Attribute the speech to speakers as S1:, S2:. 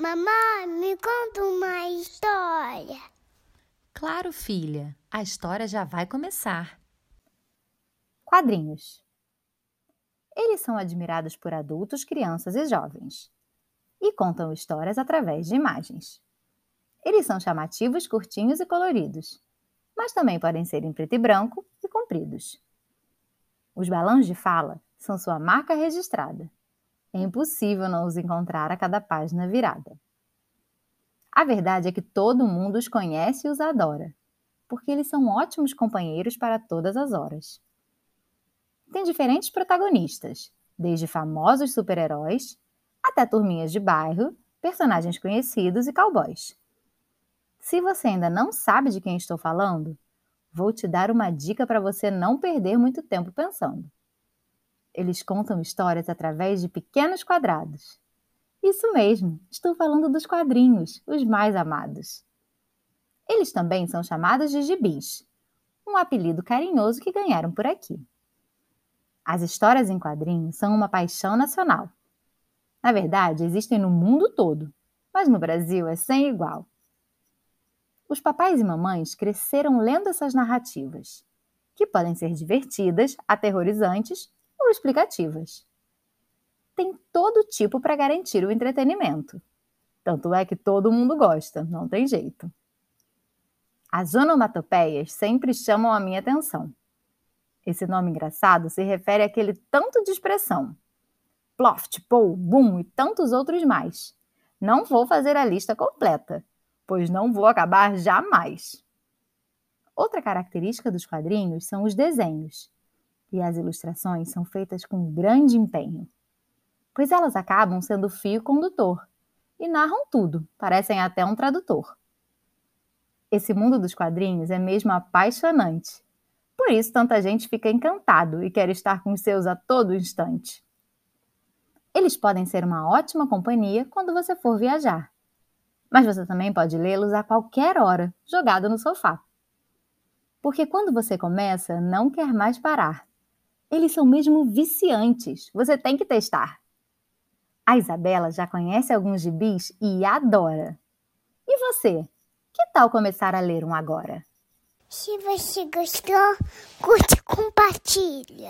S1: Mamãe, me conta uma história.
S2: Claro, filha, a história já vai começar.
S3: Quadrinhos. Eles são admirados por adultos, crianças e jovens e contam histórias através de imagens. Eles são chamativos, curtinhos e coloridos, mas também podem ser em preto e branco e compridos. Os balões de fala são sua marca registrada é impossível não os encontrar a cada página virada. A verdade é que todo mundo os conhece e os adora, porque eles são ótimos companheiros para todas as horas. Tem diferentes protagonistas, desde famosos super-heróis até turminhas de bairro, personagens conhecidos e cowboys. Se você ainda não sabe de quem estou falando, vou te dar uma dica para você não perder muito tempo pensando. Eles contam histórias através de pequenos quadrados. Isso mesmo, estou falando dos quadrinhos, os mais amados. Eles também são chamados de gibis, um apelido carinhoso que ganharam por aqui. As histórias em quadrinhos são uma paixão nacional. Na verdade, existem no mundo todo, mas no Brasil é sem igual. Os papais e mamães cresceram lendo essas narrativas, que podem ser divertidas, aterrorizantes explicativas. Tem todo tipo para garantir o entretenimento. Tanto é que todo mundo gosta, não tem jeito. As onomatopeias sempre chamam a minha atenção. Esse nome engraçado se refere àquele tanto de expressão. Ploft, pou, bum e tantos outros mais. Não vou fazer a lista completa, pois não vou acabar jamais. Outra característica dos quadrinhos são os desenhos, e as ilustrações são feitas com grande empenho, pois elas acabam sendo fio condutor e narram tudo, parecem até um tradutor. Esse mundo dos quadrinhos é mesmo apaixonante. Por isso tanta gente fica encantado e quer estar com os seus a todo instante. Eles podem ser uma ótima companhia quando você for viajar, mas você também pode lê-los a qualquer hora, jogado no sofá. Porque quando você começa, não quer mais parar. Eles são mesmo viciantes. Você tem que testar. A Isabela já conhece alguns gibis e adora. E você? Que tal começar a ler um agora?
S1: Se você gostou, curte e compartilha.